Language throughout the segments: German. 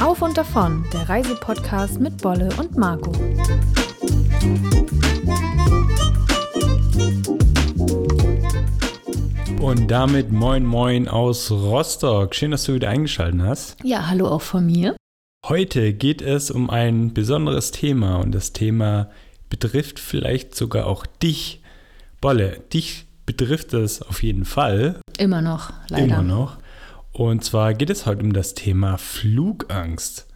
Auf und davon, der Reisepodcast mit Bolle und Marco. Und damit moin moin aus Rostock. Schön, dass du wieder eingeschaltet hast. Ja, hallo auch von mir. Heute geht es um ein besonderes Thema und das Thema betrifft vielleicht sogar auch dich. Bolle, dich betrifft es auf jeden Fall. Immer noch, leider. Immer noch. Und zwar geht es heute um das Thema Flugangst.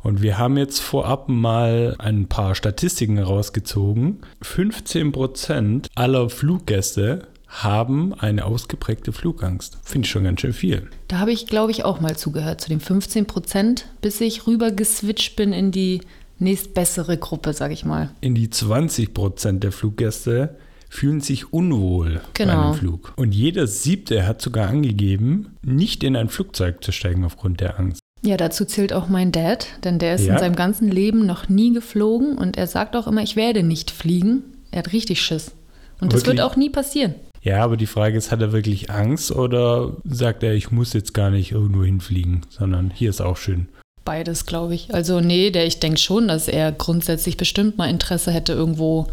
Und wir haben jetzt vorab mal ein paar Statistiken herausgezogen. 15% aller Fluggäste haben eine ausgeprägte Flugangst. Finde ich schon ganz schön viel. Da habe ich, glaube ich, auch mal zugehört, zu den 15 Prozent, bis ich rüber geswitcht bin in die nächstbessere Gruppe, sage ich mal. In die 20 Prozent der Fluggäste fühlen sich unwohl genau. bei einem Flug. Und jeder siebte hat sogar angegeben, nicht in ein Flugzeug zu steigen aufgrund der Angst. Ja, dazu zählt auch mein Dad, denn der ist ja. in seinem ganzen Leben noch nie geflogen und er sagt auch immer, ich werde nicht fliegen. Er hat richtig Schiss. Und wirklich? das wird auch nie passieren. Ja, aber die Frage ist, hat er wirklich Angst oder sagt er, ich muss jetzt gar nicht irgendwo hinfliegen, sondern hier ist auch schön? Beides, glaube ich. Also nee, der, ich denke schon, dass er grundsätzlich bestimmt mal Interesse hätte, irgendwo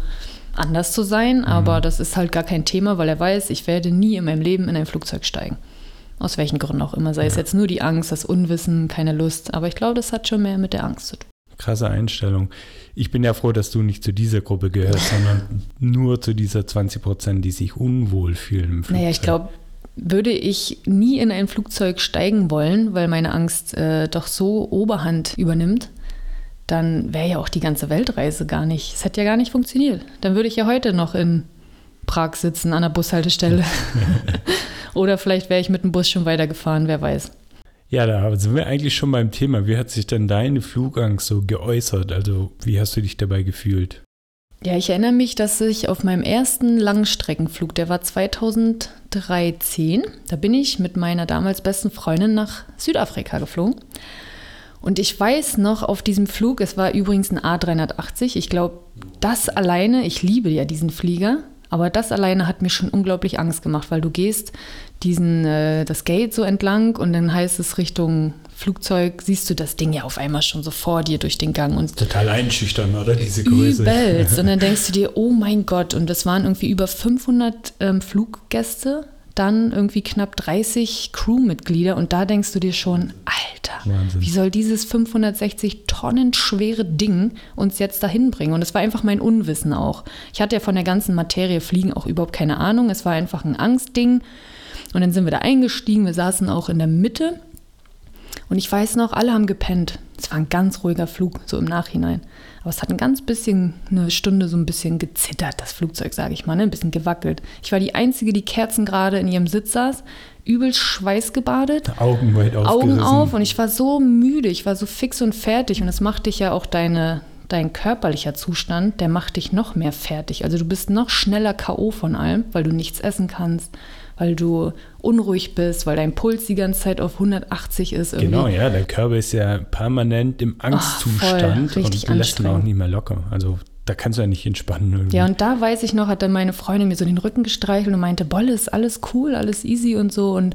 anders zu sein, aber mhm. das ist halt gar kein Thema, weil er weiß, ich werde nie in meinem Leben in ein Flugzeug steigen. Aus welchen Gründen auch immer. Sei ja. es jetzt nur die Angst, das Unwissen, keine Lust. Aber ich glaube, das hat schon mehr mit der Angst zu tun. Krasse Einstellung. Ich bin ja froh, dass du nicht zu dieser Gruppe gehörst, sondern nur zu dieser 20 Prozent, die sich unwohl fühlen im Flugzeug. Naja, ich glaube, würde ich nie in ein Flugzeug steigen wollen, weil meine Angst äh, doch so Oberhand übernimmt, dann wäre ja auch die ganze Weltreise gar nicht, es hätte ja gar nicht funktioniert. Dann würde ich ja heute noch in Prag sitzen an der Bushaltestelle. Oder vielleicht wäre ich mit dem Bus schon weitergefahren, wer weiß. Ja, da sind wir eigentlich schon beim Thema. Wie hat sich denn deine Flugangst so geäußert? Also, wie hast du dich dabei gefühlt? Ja, ich erinnere mich, dass ich auf meinem ersten Langstreckenflug, der war 2013, da bin ich mit meiner damals besten Freundin nach Südafrika geflogen. Und ich weiß noch auf diesem Flug, es war übrigens ein A380, ich glaube, das alleine, ich liebe ja diesen Flieger, aber das alleine hat mir schon unglaublich Angst gemacht, weil du gehst diesen, äh, das Gate so entlang und dann heißt es Richtung Flugzeug, siehst du das Ding ja auf einmal schon so vor dir durch den Gang. Und Total einschüchtern, oder? Diese Größe. Übelst. Und dann denkst du dir, oh mein Gott. Und das waren irgendwie über 500 ähm, Fluggäste, dann irgendwie knapp 30 Crewmitglieder. Und da denkst du dir schon, Alter, Wahnsinn. wie soll dieses 560 Tonnen schwere Ding uns jetzt dahin bringen? Und es war einfach mein Unwissen auch. Ich hatte ja von der ganzen Materie Fliegen auch überhaupt keine Ahnung. Es war einfach ein Angstding. Und dann sind wir da eingestiegen. Wir saßen auch in der Mitte. Und ich weiß noch, alle haben gepennt. Es war ein ganz ruhiger Flug, so im Nachhinein. Aber es hat ein ganz bisschen, eine Stunde so ein bisschen gezittert, das Flugzeug, sage ich mal, ne? ein bisschen gewackelt. Ich war die Einzige, die Kerzen gerade in ihrem Sitz saß, übel schweißgebadet. Augen weit Augen auf und ich war so müde, ich war so fix und fertig. Und das macht dich ja auch deine, dein körperlicher Zustand, der macht dich noch mehr fertig. Also du bist noch schneller K.O. von allem, weil du nichts essen kannst weil du unruhig bist, weil dein Puls die ganze Zeit auf 180 ist. Irgendwie. Genau, ja, der Körper ist ja permanent im Angstzustand Ach, voll, und lässt ihn auch nicht mehr locker. Also da kannst du ja nicht entspannen. Irgendwie. Ja, und da weiß ich noch, hat dann meine Freundin mir so den Rücken gestreichelt und meinte, Bolle, ist alles cool, alles easy und so. Und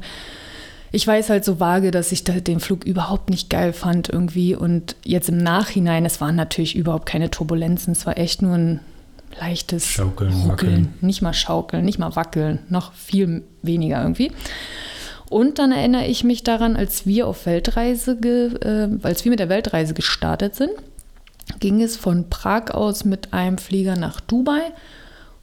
ich weiß halt so vage, dass ich den Flug überhaupt nicht geil fand irgendwie. Und jetzt im Nachhinein, es waren natürlich überhaupt keine Turbulenzen, es war echt nur ein leichtes Schaukeln, Ruckeln, wackeln. nicht mal schaukeln, nicht mal wackeln, noch viel weniger irgendwie. Und dann erinnere ich mich daran, als wir auf Weltreise, äh, als wir mit der Weltreise gestartet sind, ging es von Prag aus mit einem Flieger nach Dubai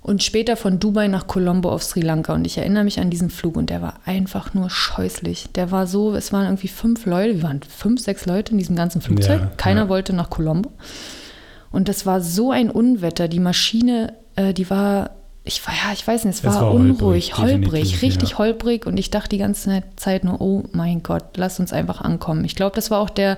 und später von Dubai nach Colombo auf Sri Lanka. Und ich erinnere mich an diesen Flug und der war einfach nur scheußlich. Der war so, es waren irgendwie fünf Leute, wir waren fünf, sechs Leute in diesem ganzen Flugzeug. Ja, Keiner ja. wollte nach Colombo. Und das war so ein Unwetter. Die Maschine, äh, die war, ich war, ja, ich weiß nicht, es war, war unruhig, holprig, holprig richtig ja. holprig. Und ich dachte die ganze Zeit nur, oh mein Gott, lass uns einfach ankommen. Ich glaube, das war auch der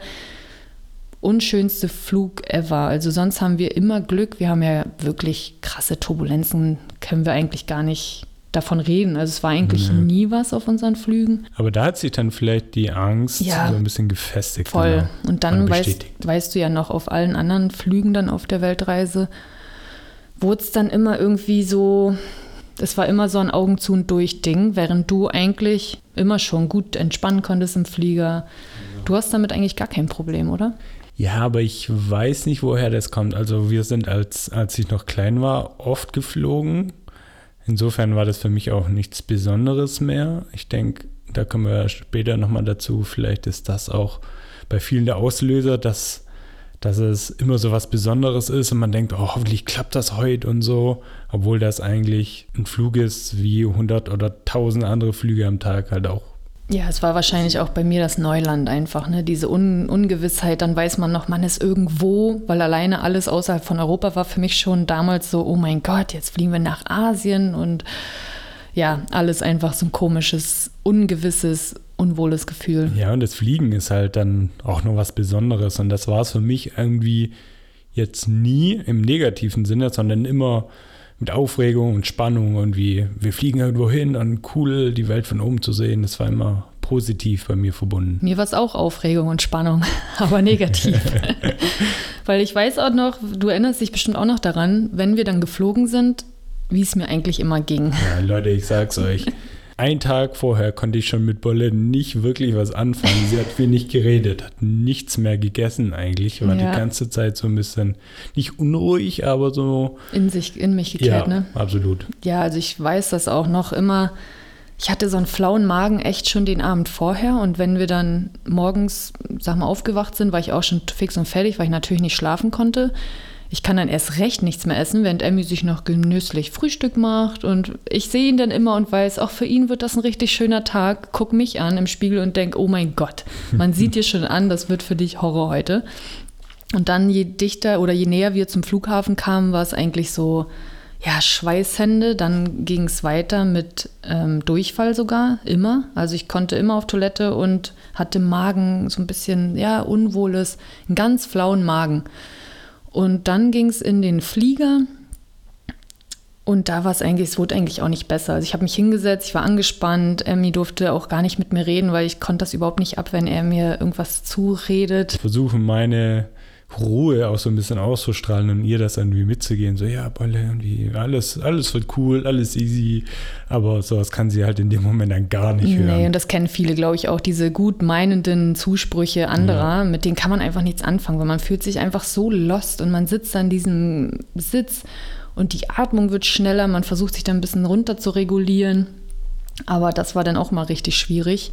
unschönste Flug ever. Also sonst haben wir immer Glück. Wir haben ja wirklich krasse Turbulenzen, können wir eigentlich gar nicht davon reden. Also es war eigentlich nee. nie was auf unseren Flügen. Aber da hat sich dann vielleicht die Angst ja, so ein bisschen gefestigt. Voll. Genau. Und dann weißt, weißt du ja noch, auf allen anderen Flügen dann auf der Weltreise wurde es dann immer irgendwie so, Es war immer so ein Augen zu und durch Ding, während du eigentlich immer schon gut entspannen konntest im Flieger. Du hast damit eigentlich gar kein Problem, oder? Ja, aber ich weiß nicht, woher das kommt. Also wir sind, als, als ich noch klein war, oft geflogen. Insofern war das für mich auch nichts Besonderes mehr. Ich denke, da kommen wir später nochmal dazu. Vielleicht ist das auch bei vielen der Auslöser, dass, dass es immer so was Besonderes ist und man denkt, oh, hoffentlich klappt das heute und so, obwohl das eigentlich ein Flug ist wie 100 oder 1000 andere Flüge am Tag halt auch ja, es war wahrscheinlich auch bei mir das Neuland einfach, ne? Diese Un Ungewissheit, dann weiß man noch, man ist irgendwo, weil alleine alles außerhalb von Europa war für mich schon damals so, oh mein Gott, jetzt fliegen wir nach Asien und ja, alles einfach so ein komisches, ungewisses, unwohles Gefühl. Ja, und das Fliegen ist halt dann auch noch was Besonderes und das war es für mich irgendwie jetzt nie im negativen Sinne, sondern immer mit Aufregung und Spannung und wie wir fliegen irgendwo hin und cool die Welt von oben zu sehen. Das war immer positiv bei mir verbunden. Mir war es auch Aufregung und Spannung, aber negativ. Weil ich weiß auch noch, du erinnerst dich bestimmt auch noch daran, wenn wir dann geflogen sind, wie es mir eigentlich immer ging. Ja, Leute, ich sag's euch. Ein Tag vorher konnte ich schon mit Bolle nicht wirklich was anfangen. Sie hat wenig geredet, hat nichts mehr gegessen eigentlich. War ja. die ganze Zeit so ein bisschen nicht unruhig, aber so. In sich, in mich gekehrt, ja, ne? Absolut. Ja, also ich weiß das auch noch immer. Ich hatte so einen flauen Magen echt schon den Abend vorher und wenn wir dann morgens, sag mal, aufgewacht sind, war ich auch schon fix und fertig, weil ich natürlich nicht schlafen konnte. Ich kann dann erst recht nichts mehr essen, während Emmy sich noch genüsslich Frühstück macht. Und ich sehe ihn dann immer und weiß, auch für ihn wird das ein richtig schöner Tag. Guck mich an im Spiegel und denke, oh mein Gott, man sieht dir schon an, das wird für dich Horror heute. Und dann, je dichter oder je näher wir zum Flughafen kamen, war es eigentlich so, ja, Schweißhände. Dann ging es weiter mit ähm, Durchfall sogar, immer. Also ich konnte immer auf Toilette und hatte Magen, so ein bisschen, ja, unwohles, einen ganz flauen Magen. Und dann ging es in den Flieger. Und da war es eigentlich, es wurde eigentlich auch nicht besser. Also ich habe mich hingesetzt, ich war angespannt. Emmy durfte auch gar nicht mit mir reden, weil ich konnte das überhaupt nicht ab, wenn er mir irgendwas zuredet. Ich versuche meine Ruhe auch so ein bisschen auszustrahlen und ihr das irgendwie mitzugehen. So, ja, Bolle, irgendwie alles, alles wird cool, alles easy. Aber sowas kann sie halt in dem Moment dann gar nicht hören. Nee, und das kennen viele, glaube ich, auch, diese gut meinenden Zusprüche anderer, ja. mit denen kann man einfach nichts anfangen, weil man fühlt sich einfach so lost und man sitzt an diesem Sitz und die Atmung wird schneller, man versucht sich dann ein bisschen runter zu regulieren. Aber das war dann auch mal richtig schwierig.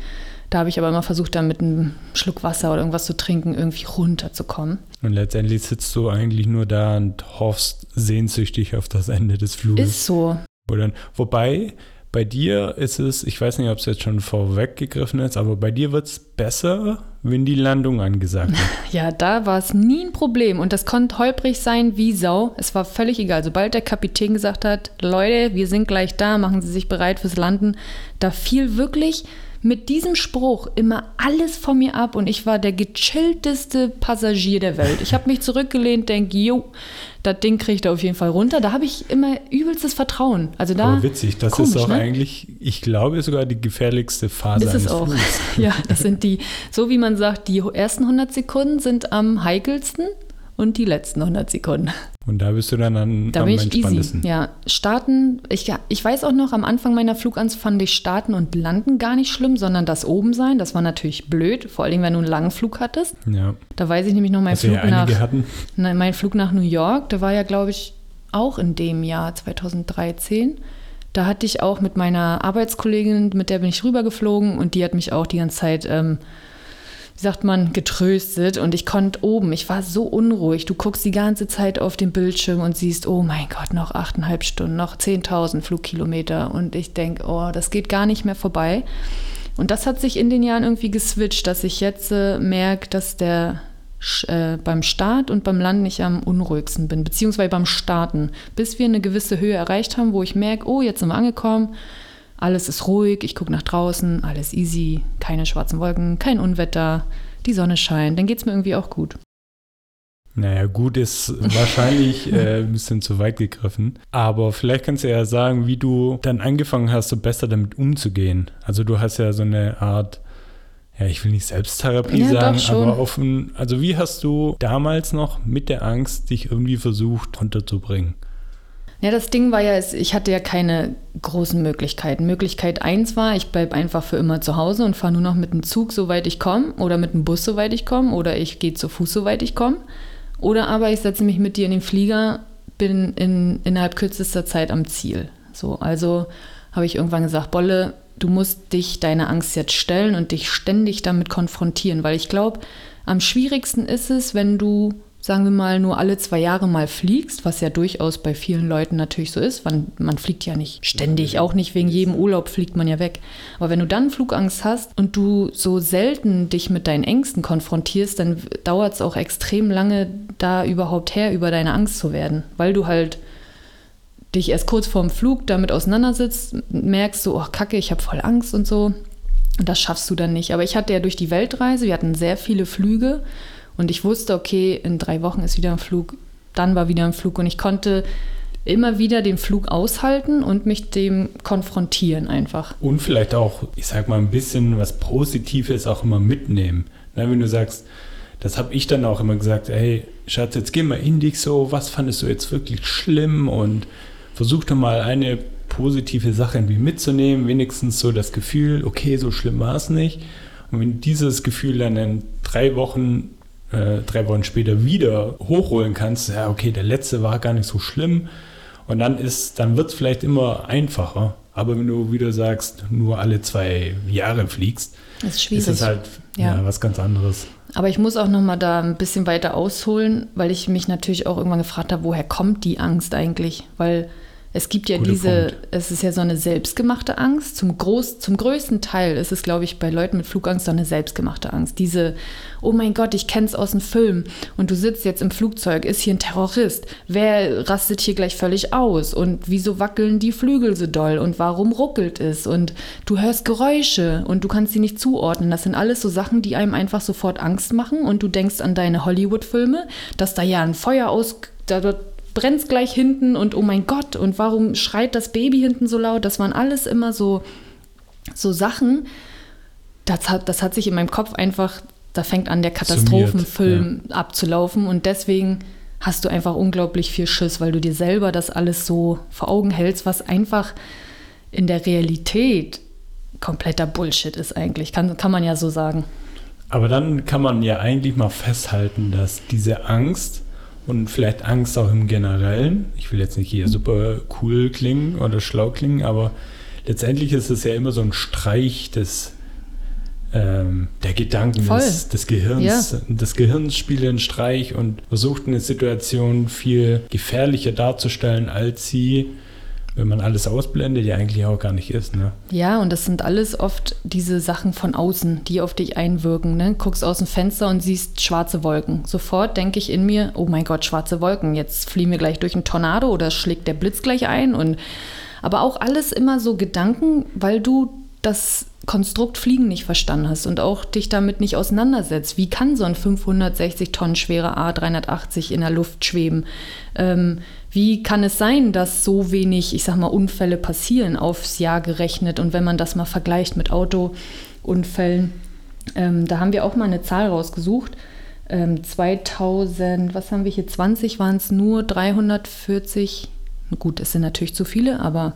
Da habe ich aber immer versucht, dann mit einem Schluck Wasser oder irgendwas zu trinken, irgendwie runterzukommen. Und letztendlich sitzt du eigentlich nur da und hoffst sehnsüchtig auf das Ende des Fluges. Ist so. Oder, wobei, bei dir ist es, ich weiß nicht, ob es jetzt schon vorweggegriffen ist, aber bei dir wird es besser, wenn die Landung angesagt wird. Ja, da war es nie ein Problem und das konnte holprig sein wie Sau. Es war völlig egal. Sobald der Kapitän gesagt hat, Leute, wir sind gleich da, machen Sie sich bereit fürs Landen, da fiel wirklich mit diesem Spruch immer alles von mir ab und ich war der gechillteste Passagier der Welt. Ich habe mich zurückgelehnt, denke, jo, das Ding kriegt er auf jeden Fall runter. Da habe ich immer übelstes Vertrauen. Also da. Aber witzig, das komisch, ist auch ne? eigentlich, ich glaube, sogar die gefährlichste Phase. Ist es auch. ja, das sind die, so wie man sagt, die ersten 100 Sekunden sind am heikelsten und die letzten 100 Sekunden. Und da bist du dann an, da am bin ich entspanntesten. Easy. Ja, starten, ich, ich weiß auch noch, am Anfang meiner Flugangst fand ich starten und landen gar nicht schlimm, sondern das oben sein, das war natürlich blöd, vor allem wenn du einen langen Flug hattest. Ja. Da weiß ich nämlich noch, mein Flug ja nach nein, mein Flug nach New York, der war ja, glaube ich, auch in dem Jahr 2013. Da hatte ich auch mit meiner Arbeitskollegin, mit der bin ich rübergeflogen und die hat mich auch die ganze Zeit ähm, wie sagt man, getröstet und ich konnte oben, ich war so unruhig. Du guckst die ganze Zeit auf den Bildschirm und siehst, oh mein Gott, noch achteinhalb Stunden, noch 10.000 Flugkilometer und ich denke, oh, das geht gar nicht mehr vorbei. Und das hat sich in den Jahren irgendwie geswitcht, dass ich jetzt äh, merke, dass der äh, beim Start und beim Land nicht am unruhigsten bin, beziehungsweise beim Starten, bis wir eine gewisse Höhe erreicht haben, wo ich merke, oh, jetzt sind wir angekommen, alles ist ruhig, ich gucke nach draußen, alles easy, keine schwarzen Wolken, kein Unwetter, die Sonne scheint, dann geht es mir irgendwie auch gut. Naja, gut ist wahrscheinlich äh, ein bisschen zu weit gegriffen. Aber vielleicht kannst du ja sagen, wie du dann angefangen hast, so besser damit umzugehen. Also du hast ja so eine Art, ja, ich will nicht Selbsttherapie ja, sagen, aber offen. Also wie hast du damals noch mit der Angst dich irgendwie versucht runterzubringen? Ja, das Ding war ja, ich hatte ja keine großen Möglichkeiten. Möglichkeit eins war, ich bleibe einfach für immer zu Hause und fahre nur noch mit dem Zug, soweit ich komme, oder mit dem Bus, soweit ich komme, oder ich gehe zu Fuß, soweit ich komme. Oder aber ich setze mich mit dir in den Flieger, bin in, innerhalb kürzester Zeit am Ziel. So, also habe ich irgendwann gesagt, Bolle, du musst dich deine Angst jetzt stellen und dich ständig damit konfrontieren, weil ich glaube, am schwierigsten ist es, wenn du sagen wir mal, nur alle zwei Jahre mal fliegst, was ja durchaus bei vielen Leuten natürlich so ist, man, man fliegt ja nicht ständig, auch nicht wegen jedem Urlaub fliegt man ja weg. Aber wenn du dann Flugangst hast und du so selten dich mit deinen Ängsten konfrontierst, dann dauert es auch extrem lange, da überhaupt her über deine Angst zu werden, weil du halt dich erst kurz vorm Flug damit auseinandersetzt, merkst so, oh Kacke, ich habe voll Angst und so. Und das schaffst du dann nicht. Aber ich hatte ja durch die Weltreise, wir hatten sehr viele Flüge und ich wusste, okay, in drei Wochen ist wieder ein Flug, dann war wieder ein Flug und ich konnte immer wieder den Flug aushalten und mich dem konfrontieren einfach. Und vielleicht auch, ich sag mal, ein bisschen was Positives auch immer mitnehmen. Na, wenn du sagst, das habe ich dann auch immer gesagt, hey, Schatz, jetzt geh mal in dich so, was fandest du jetzt wirklich schlimm und versuch doch mal eine positive Sache irgendwie mitzunehmen, wenigstens so das Gefühl, okay, so schlimm war es nicht. Und wenn dieses Gefühl dann in drei Wochen äh, drei Wochen später wieder hochholen kannst, ja, okay, der letzte war gar nicht so schlimm. Und dann ist, dann wird es vielleicht immer einfacher. Aber wenn du wieder sagst, nur alle zwei Jahre fliegst, ist, ist es halt ja. ja. was ganz anderes. Aber ich muss auch noch mal da ein bisschen weiter ausholen, weil ich mich natürlich auch irgendwann gefragt habe, woher kommt die Angst eigentlich? Weil es gibt ja Gute diese, Punkt. es ist ja so eine selbstgemachte Angst. Zum, Groß, zum größten Teil ist es, glaube ich, bei Leuten mit Flugangst so eine selbstgemachte Angst. Diese, oh mein Gott, ich kenne es aus dem Film und du sitzt jetzt im Flugzeug, ist hier ein Terrorist. Wer rastet hier gleich völlig aus? Und wieso wackeln die Flügel so doll? Und warum ruckelt es? Und du hörst Geräusche und du kannst sie nicht zuordnen. Das sind alles so Sachen, die einem einfach sofort Angst machen und du denkst an deine Hollywood-Filme, dass da ja ein Feuer aus da brennt es gleich hinten und oh mein Gott, und warum schreit das Baby hinten so laut? Das waren alles immer so, so Sachen. Das hat, das hat sich in meinem Kopf einfach, da fängt an, der Katastrophenfilm ja. abzulaufen und deswegen hast du einfach unglaublich viel Schiss, weil du dir selber das alles so vor Augen hältst, was einfach in der Realität kompletter Bullshit ist eigentlich, kann, kann man ja so sagen. Aber dann kann man ja eigentlich mal festhalten, dass diese Angst und vielleicht Angst auch im Generellen. Ich will jetzt nicht hier super cool klingen oder schlau klingen, aber letztendlich ist es ja immer so ein Streich des ähm, der Gedanken des, des, Gehirns. Ja. Das Gehirn spielt einen Streich und versucht eine Situation viel gefährlicher darzustellen, als sie wenn man alles ausblendet, ja eigentlich auch gar nicht ist. Ne? Ja, und das sind alles oft diese Sachen von außen, die auf dich einwirken. Ne? Guckst aus dem Fenster und siehst schwarze Wolken. Sofort denke ich in mir, oh mein Gott, schwarze Wolken, jetzt fliehen wir gleich durch einen Tornado oder schlägt der Blitz gleich ein. Und, aber auch alles immer so Gedanken, weil du das Konstrukt Fliegen nicht verstanden hast und auch dich damit nicht auseinandersetzt. Wie kann so ein 560 Tonnen schwerer A380 in der Luft schweben? Ähm, wie kann es sein, dass so wenig, ich sag mal, Unfälle passieren aufs Jahr gerechnet? Und wenn man das mal vergleicht mit Autounfällen, ähm, da haben wir auch mal eine Zahl rausgesucht. Ähm, 2000, was haben wir hier, 20 waren es nur 340. Gut, es sind natürlich zu viele, aber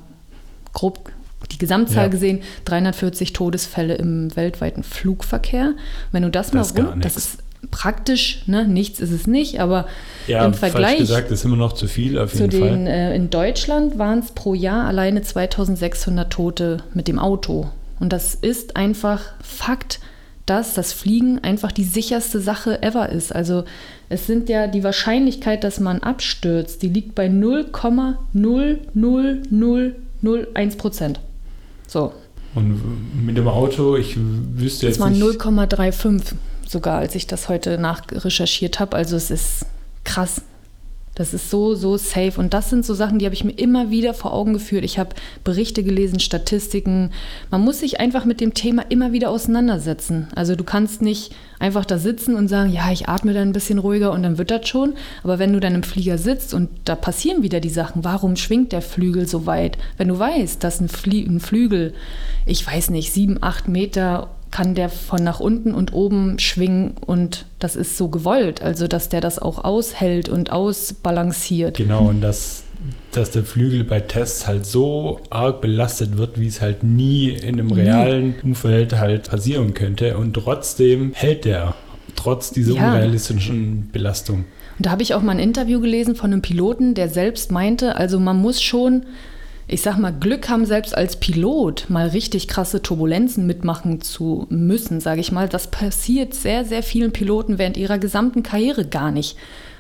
grob die Gesamtzahl ja. gesehen 340 Todesfälle im weltweiten Flugverkehr. Wenn du das, das mal rund, das ist praktisch, ne, nichts ist es nicht, aber ja, im Vergleich gesagt, ist immer noch zu viel auf jeden den, Fall. Äh, in Deutschland waren es pro Jahr alleine 2600 Tote mit dem Auto. Und das ist einfach Fakt, dass das Fliegen einfach die sicherste Sache ever ist. Also es sind ja die Wahrscheinlichkeit, dass man abstürzt, die liegt bei 0,00001 Prozent. So. Und mit dem Auto, ich wüsste jetzt. Das waren 0,35 sogar, als ich das heute nachrecherchiert habe. Also es ist krass. Das ist so, so safe. Und das sind so Sachen, die habe ich mir immer wieder vor Augen geführt. Ich habe Berichte gelesen, Statistiken. Man muss sich einfach mit dem Thema immer wieder auseinandersetzen. Also du kannst nicht einfach da sitzen und sagen, ja, ich atme dann ein bisschen ruhiger und dann wird das schon. Aber wenn du dann im Flieger sitzt und da passieren wieder die Sachen, warum schwingt der Flügel so weit? Wenn du weißt, dass ein, Flie ein Flügel, ich weiß nicht, sieben, acht Meter kann der von nach unten und oben schwingen und das ist so gewollt, also dass der das auch aushält und ausbalanciert. Genau, und das dass der Flügel bei Tests halt so arg belastet wird, wie es halt nie in einem realen Umfeld halt passieren könnte. Und trotzdem hält der, trotz dieser Ja. unrealistischen Belastung. Und da habe ich auch mal ein Interview gelesen von einem Piloten, der selbst meinte, also man muss schon, ich sag mal, Glück haben, selbst als Pilot mal richtig krasse Turbulenzen mitmachen zu müssen, sage ich mal. Das passiert sehr, sehr vielen Piloten während ihrer gesamten Karriere gar nicht.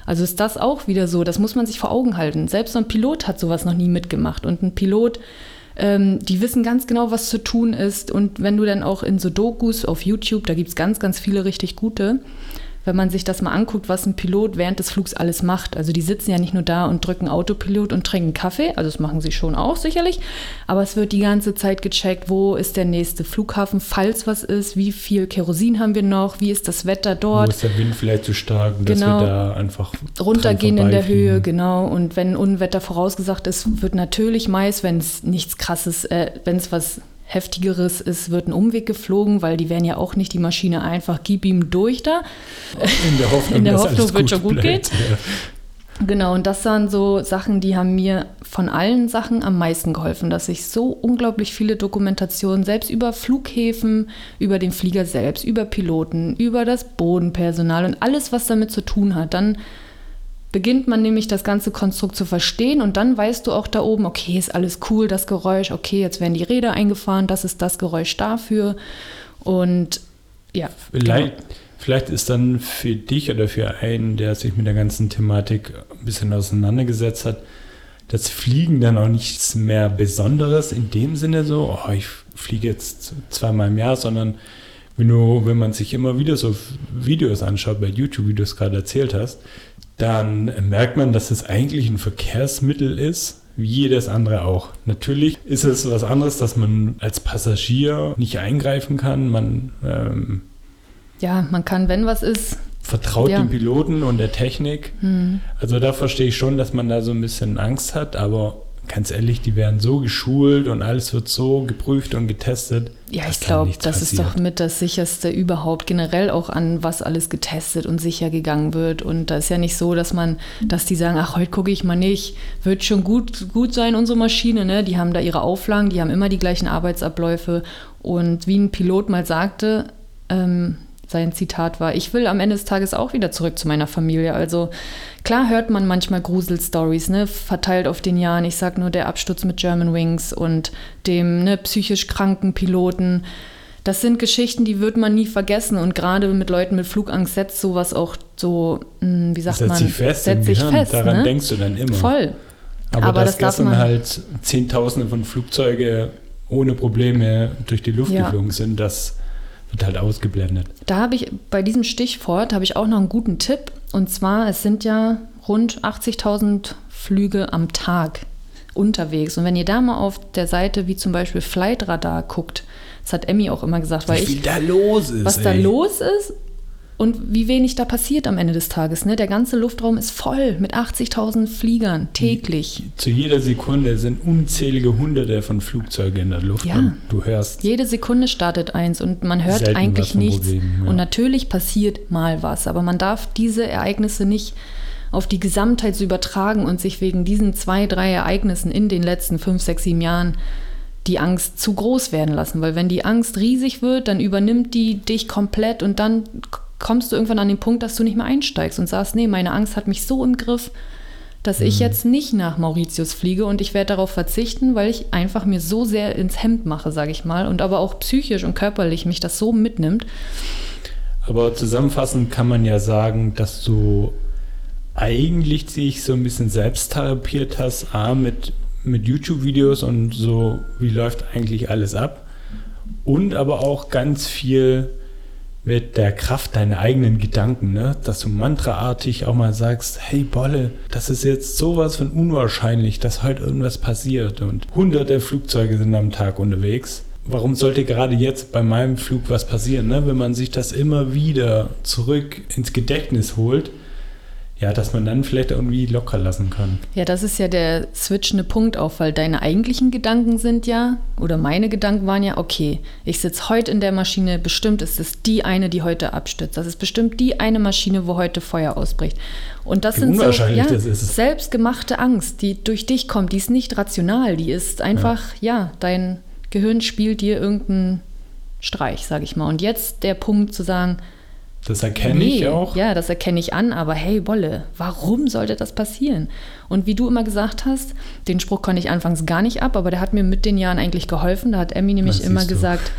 Also ist das auch wieder so, das muss man sich vor Augen halten. Selbst so ein Pilot hat sowas noch nie mitgemacht. Und ein Pilot, ähm, die wissen ganz genau, was zu tun ist. Und wenn du dann auch in so Dokus auf YouTube, da gibt es ganz, ganz viele richtig gute, wenn man sich das mal anguckt, was ein Pilot während des Flugs alles macht. Also die sitzen ja nicht nur da und drücken Autopilot und trinken Kaffee, also das machen sie schon auch sicherlich, aber es wird die ganze Zeit gecheckt, wo ist der nächste Flughafen, falls was ist, wie viel Kerosin haben wir noch, wie ist das Wetter Wo dort, ist der Wind vielleicht zu stark, dass Genau. wir da einfach runtergehen in der. Höhe, genau. Und wenn Unwetter vorausgesagt ist, wird natürlich meist, wenn es nichts krasses, äh, wenn es was heftigeres ist, wird ein Umweg geflogen, weil die werden ja auch nicht die Maschine einfach gib ihm durch da. In der Hoffnung, In der dass Hoffnung, alles wird schon gut bleibt. Ja. Genau, und das waren so Sachen, die haben mir von allen Sachen am meisten geholfen, dass ich so unglaublich viele Dokumentationen, selbst über Flughäfen, über den Flieger selbst, über Piloten, über das Bodenpersonal und alles, was damit zu tun hat, dann beginnt man nämlich das ganze Konstrukt zu verstehen und dann weißt du auch da oben, okay, ist alles cool, das Geräusch, okay, jetzt werden die Räder eingefahren, das ist das Geräusch dafür und ja. Vielleicht, vielleicht ist dann für dich oder für einen, der sich mit der ganzen Thematik ein bisschen auseinandergesetzt hat, das Fliegen dann auch nichts mehr Besonderes in dem Sinne so, oh, ich fliege jetzt zweimal im Jahr, sondern wenn, du, wenn man sich immer wieder so Videos anschaut, bei YouTube, wie du es gerade erzählt hast, dann merkt man, dass es eigentlich ein Verkehrsmittel ist, wie jedes andere auch. Natürlich ist es was anderes, dass man als Passagier nicht eingreifen kann. Man ähm, Ja, man kann, wenn was ist, vertraut Ja. dem Piloten und der Technik. hm, Also da verstehe ich schon, dass man da so ein bisschen Angst hat, aber ganz ehrlich, die werden so geschult und alles wird so geprüft und getestet. Ja, ich glaube, das ist passiert. doch mit das sicherste überhaupt, generell auch an was alles getestet und sicher gegangen wird. Und da ist ja nicht so, dass man, dass die sagen, ach, heute gucke ich mal nicht, wird schon gut, gut sein, unsere Maschine, ne? Die haben da ihre Auflagen, die haben immer die gleichen Arbeitsabläufe. Und wie ein Pilot mal sagte, ähm, sein Zitat war, ich will am Ende des Tages auch wieder zurück zu meiner Familie. Also klar hört man manchmal Gruselstories, ne, verteilt auf den Jahren. Ich sag nur der Absturz mit German Wings und dem ne, psychisch kranken Piloten. Das sind Geschichten, die wird man nie vergessen. Und gerade mit Leuten mit Flugangst setzt sowas auch so, mh, wie sagt setzt man, sich fest setzt sich Gehirn. fest. Daran ne? denkst du dann immer. Voll. Aber, Aber dass das gestern man- halt Zehntausende von Flugzeuge ohne Probleme durch die Luft Ja. geflogen sind, das wird halt ausgeblendet. Da habe ich bei diesem Stichwort habe ich auch noch einen guten Tipp. Und zwar, es sind ja rund 80.000 Flüge am Tag unterwegs. Und wenn ihr da mal auf der Seite wie zum Beispiel Flightradar guckt, das hat Emmy auch immer gesagt, weil Wie ich, da los ist. was da ey. los ist und wie wenig da passiert am Ende des Tages. Ne? Der ganze Luftraum ist voll mit 80.000 Fliegern täglich. Zu jeder Sekunde sind unzählige Hunderte von Flugzeugen in der Luft Ja. und du hörst Jede Sekunde startet eins und man hört eigentlich nichts. Problemen, ja. Und natürlich passiert mal was, aber man darf diese Ereignisse nicht auf die Gesamtheit so übertragen und sich wegen diesen zwei, drei Ereignissen in den letzten fünf, sechs, sieben Jahren die Angst zu groß werden lassen. Weil wenn die Angst riesig wird, dann übernimmt die dich komplett und dann kommst du irgendwann an den Punkt, dass du nicht mehr einsteigst und sagst, nee, meine Angst hat mich so im Griff, dass ich jetzt nicht nach Mauritius fliege und ich werde darauf verzichten, weil ich einfach mir so sehr ins Hemd mache, sage ich mal, und aber auch psychisch und körperlich mich das so mitnimmt. Aber zusammenfassend kann man ja sagen, dass du eigentlich dich so ein bisschen selbst therapiert hast, A, mit, mit YouTube-Videos und so, wie läuft eigentlich alles ab. Und aber auch ganz viel mit der Kraft deiner eigenen Gedanken, ne? dass du mantraartig auch mal sagst, hey Bolle, das ist jetzt sowas von unwahrscheinlich, dass heute irgendwas passiert und hunderte Flugzeuge sind am Tag unterwegs. Warum sollte gerade jetzt bei meinem Flug was passieren? Ne? Wenn man sich das immer wieder zurück ins Gedächtnis holt, ja, dass man dann vielleicht irgendwie locker lassen kann. Ja, das ist ja der switchende Punkt auch, weil deine eigentlichen Gedanken sind ja, oder meine Gedanken waren ja, okay, ich sitze heute in der Maschine, bestimmt ist es die eine, die heute abstürzt. Das ist bestimmt die eine Maschine, wo heute Feuer ausbricht. Und das Wie sind so ja, das ist. selbstgemachte Angst, die durch dich kommt. Die ist nicht rational, die ist einfach, ja, dein Gehirn spielt dir irgendeinen Streich, sag ich mal. Und jetzt der Punkt zu sagen, Das erkenne Nee, ich auch. Ja, das erkenne ich an, aber hey, Bolle, warum sollte das passieren? Und wie du immer gesagt hast, den Spruch konnte ich anfangs gar nicht ab, aber der hat mir mit den Jahren eigentlich geholfen. Da hat Emmy nämlich Das immer gesagt,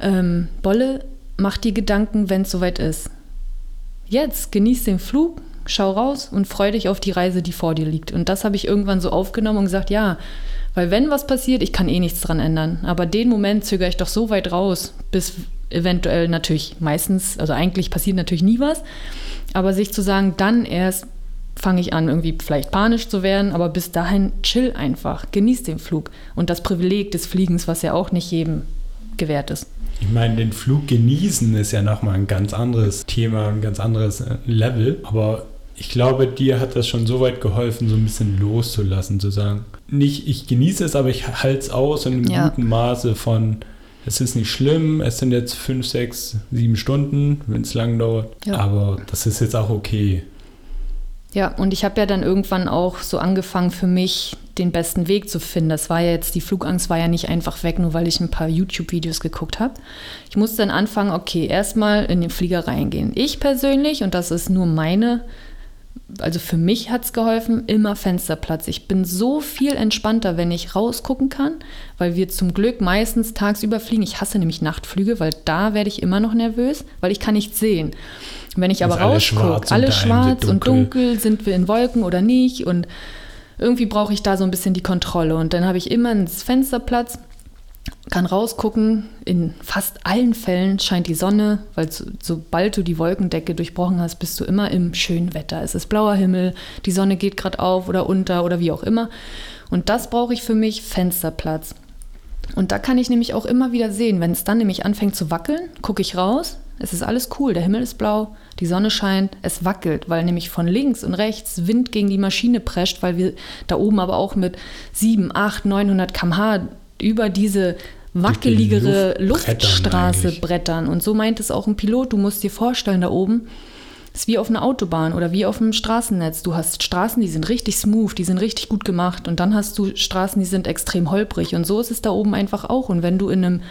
ähm, Bolle, mach dir Gedanken, wenn es soweit ist. Jetzt genieß den Flug, schau raus und freu dich auf die Reise, die vor dir liegt. Und das habe ich irgendwann so aufgenommen und gesagt, ja, weil wenn was passiert, ich kann eh nichts dran ändern. Aber den Moment zögere ich doch so weit raus, bis eventuell natürlich meistens, also eigentlich passiert natürlich nie was, aber sich zu sagen, dann erst fange ich an, irgendwie vielleicht panisch zu werden, aber bis dahin chill einfach, genieß den Flug und das Privileg des Fliegens, was ja auch nicht jedem gewährt ist. Ich meine, den Flug genießen ist ja nochmal ein ganz anderes Thema, ein ganz anderes äh, Level. Aber ich glaube, dir hat das schon so weit geholfen, so ein bisschen loszulassen, zu sagen, nicht ich genieße es, aber ich halte es aus in einem Ja. guten Maße von, es ist nicht schlimm, es sind jetzt fünf, sechs, sieben Stunden, wenn es lang dauert. Ja. Aber das ist jetzt auch okay. Ja, und ich habe ja dann irgendwann auch so angefangen für mich den besten Weg zu finden. Das war ja jetzt, die Flugangst war ja nicht einfach weg, nur weil ich ein paar YouTube-Videos geguckt habe. Ich musste dann anfangen, okay, erstmal in den Flieger reingehen. Ich persönlich, und das ist nur meine, also für mich hat es geholfen, immer Fensterplatz. Ich bin so viel entspannter, wenn ich rausgucken kann, weil wir zum Glück meistens tagsüber fliegen. Ich hasse nämlich Nachtflüge, weil da werde ich immer noch nervös, weil ich kann nichts sehen. Und wenn ich aber Ist alles schwarz rausgucke, und alles schwarz und dunkel. dunkel, sind wir in Wolken oder nicht und irgendwie brauche ich da so ein bisschen die Kontrolle. Und dann habe ich immer einen Fensterplatz, kann rausgucken. In fast allen Fällen scheint die Sonne, weil so, sobald du die Wolkendecke durchbrochen hast, bist du immer im schönen Wetter. Es ist blauer Himmel, die Sonne geht gerade auf oder unter oder wie auch immer. Und das brauche ich für mich Fensterplatz. Und da kann ich nämlich auch immer wieder sehen, wenn es dann nämlich anfängt zu wackeln, gucke ich raus, es ist alles cool, der Himmel ist blau, die Sonne scheint, es wackelt, weil nämlich von links und rechts Wind gegen die Maschine prescht, weil wir da oben aber auch mit 7, 8, 900 km/h über diese wackeligere Luft brettern Luftstraße eigentlich. brettern. Und so meint es auch ein Pilot, du musst dir vorstellen, da oben ist wie auf einer Autobahn oder wie auf einem Straßennetz. Du hast Straßen, die sind richtig smooth, die sind richtig gut gemacht und dann hast du Straßen, die sind extrem holprig und so ist es da oben einfach auch. Und wenn du in einem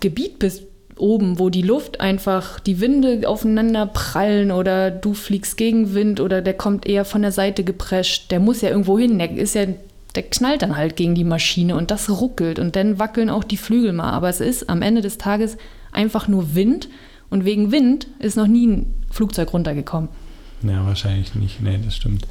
Gebiet bist, oben, wo die Luft einfach, die Winde aufeinander prallen oder du fliegst gegen Wind oder der kommt eher von der Seite geprescht, der muss ja irgendwo hin, der ist ja, der knallt dann halt gegen die Maschine und das ruckelt und dann wackeln auch die Flügel mal. Aber es ist am Ende des Tages einfach nur Wind und wegen Wind ist noch nie ein Flugzeug runtergekommen. Ja, wahrscheinlich nicht. Nee, das stimmt.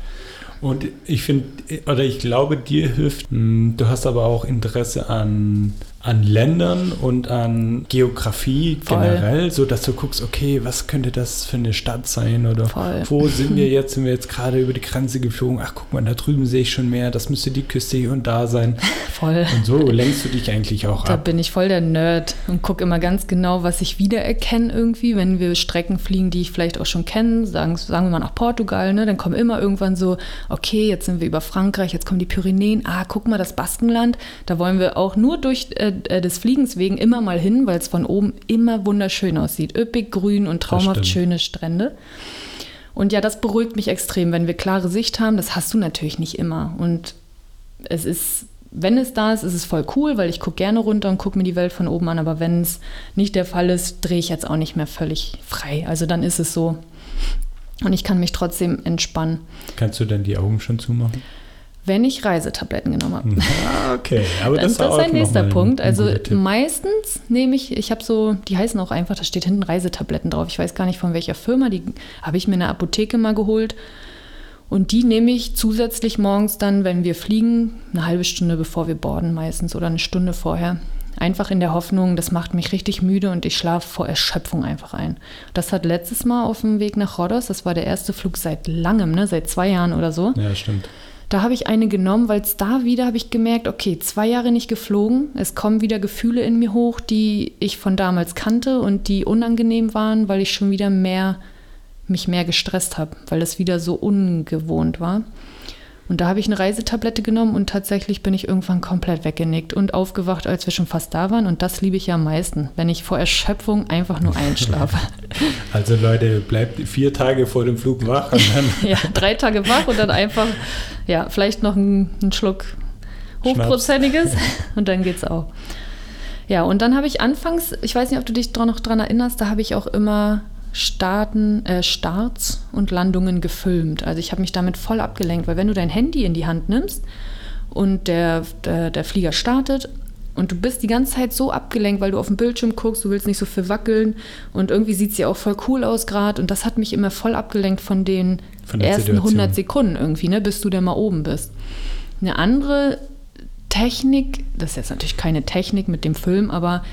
Und ich finde, oder ich glaube, dir hilft, mh, du hast aber auch Interesse an, an Ländern und an Geografie Voll. generell, so dass du guckst, okay, was könnte das für eine Stadt sein oder Voll. wo sind wir jetzt? Sind wir jetzt gerade über die Grenze geflogen? Ach, guck mal, da drüben sehe ich schon mehr, das müsste die Küste hier und da sein. Voll. Und so lenkst du dich eigentlich auch Da ab. bin ich voll der Nerd und gucke immer ganz genau, was ich wiedererkenne irgendwie, wenn wir Strecken fliegen, die ich vielleicht auch schon kenne. Sagen, sagen wir mal nach Portugal, ne? dann kommen immer irgendwann so, okay, jetzt sind wir über Frankreich, jetzt kommen die Pyrenäen. Ah, guck mal, das Baskenland. Da wollen wir auch nur durch äh, äh, des Fliegens wegen immer mal hin, weil es von oben immer wunderschön aussieht. Üppig, grün und traumhaft schöne Strände. Und ja, das beruhigt mich extrem, wenn wir klare Sicht haben. Das hast du natürlich nicht immer. Und es ist, wenn es da ist, ist es voll cool, weil ich gucke gerne runter und gucke mir die Welt von oben an. Aber wenn es nicht der Fall ist, drehe ich jetzt auch nicht mehr völlig frei. Also dann ist es so. Und ich kann mich trotzdem entspannen, Kannst du denn die Augen schon zumachen? Wenn ich Reisetabletten genommen habe. Ah, okay. Aber Das, das, ist auch ein nächster Punkt. Also meistens nehme ich, ich habe so, die heißen auch einfach, da steht hinten Reisetabletten drauf. Ich weiß gar nicht von welcher Firma. Die habe ich mir in der Apotheke mal geholt. Und die nehme ich zusätzlich morgens dann, wenn wir fliegen, eine halbe Stunde bevor wir boarden meistens oder eine Stunde vorher. Einfach in der Hoffnung, das macht mich richtig müde und ich schlafe vor Erschöpfung einfach ein. Das hat letztes Mal auf dem Weg nach Rhodos, das war der erste Flug seit langem, ne, seit zwei Jahren oder so. Ja, stimmt. Da habe ich eine genommen, weil es da wieder habe ich gemerkt, okay, zwei Jahre nicht geflogen. Es kommen wieder Gefühle in mir hoch, die ich von damals kannte und die unangenehm waren, weil ich schon wieder mehr mich mehr gestresst habe, weil das wieder so ungewohnt war. Und da habe ich eine Reisetablette genommen und tatsächlich bin ich irgendwann komplett weggenickt und aufgewacht, als wir schon fast da waren. Und das liebe ich ja am meisten, wenn ich vor Erschöpfung einfach nur einschlafe. Also Leute, bleibt vier Tage vor dem Flug wach und dann. ja, drei Tage wach und dann einfach, ja, vielleicht noch einen, einen Schluck hochprozentiges und dann geht's auch. Ja, und dann habe ich anfangs, ich weiß nicht, ob du dich noch dran erinnerst, da habe ich auch immer Starten, äh, Starts und Landungen gefilmt. Also ich habe mich damit voll abgelenkt, weil wenn du dein Handy in die Hand nimmst und der, der, der Flieger startet und du bist die ganze Zeit so abgelenkt, weil du auf den Bildschirm guckst, du willst nicht so viel wackeln und irgendwie sieht ja auch voll cool aus gerade und das hat mich immer voll abgelenkt von den von ersten Situation. 100 Sekunden irgendwie, ne, bis du dann mal oben bist. Eine andere Technik, das ist jetzt natürlich keine Technik mit dem Film, aber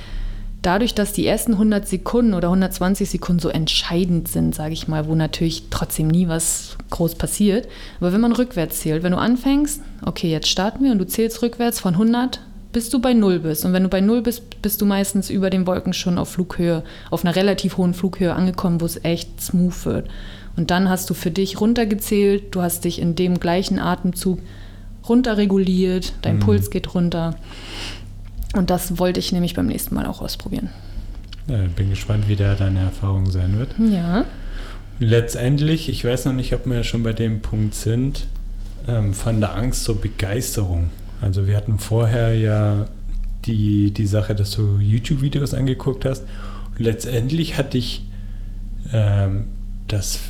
dadurch, dass die ersten 100 Sekunden oder 120 Sekunden so entscheidend sind, sage ich mal, wo natürlich trotzdem nie was groß passiert, aber wenn man rückwärts zählt, wenn du anfängst, okay, jetzt starten wir und du zählst rückwärts von 100 bis du bei Null bist. Und wenn du bei Null bist, bist du meistens über den Wolken schon auf Flughöhe, auf einer relativ hohen Flughöhe angekommen, wo es echt smooth wird. Und dann hast du für dich runtergezählt, du hast dich in dem gleichen Atemzug runterreguliert, dein mhm. Puls geht runter. Und das wollte ich nämlich beim nächsten Mal auch ausprobieren. Ja, bin gespannt, wie da deine Erfahrung sein wird. Ja. Letztendlich, ich weiß noch nicht, ob wir schon bei dem Punkt sind, ähm, von der Angst zur Begeisterung. Also wir hatten vorher ja die, die Sache, dass du YouTube-Videos angeguckt hast. Und letztendlich hatte ich ähm, das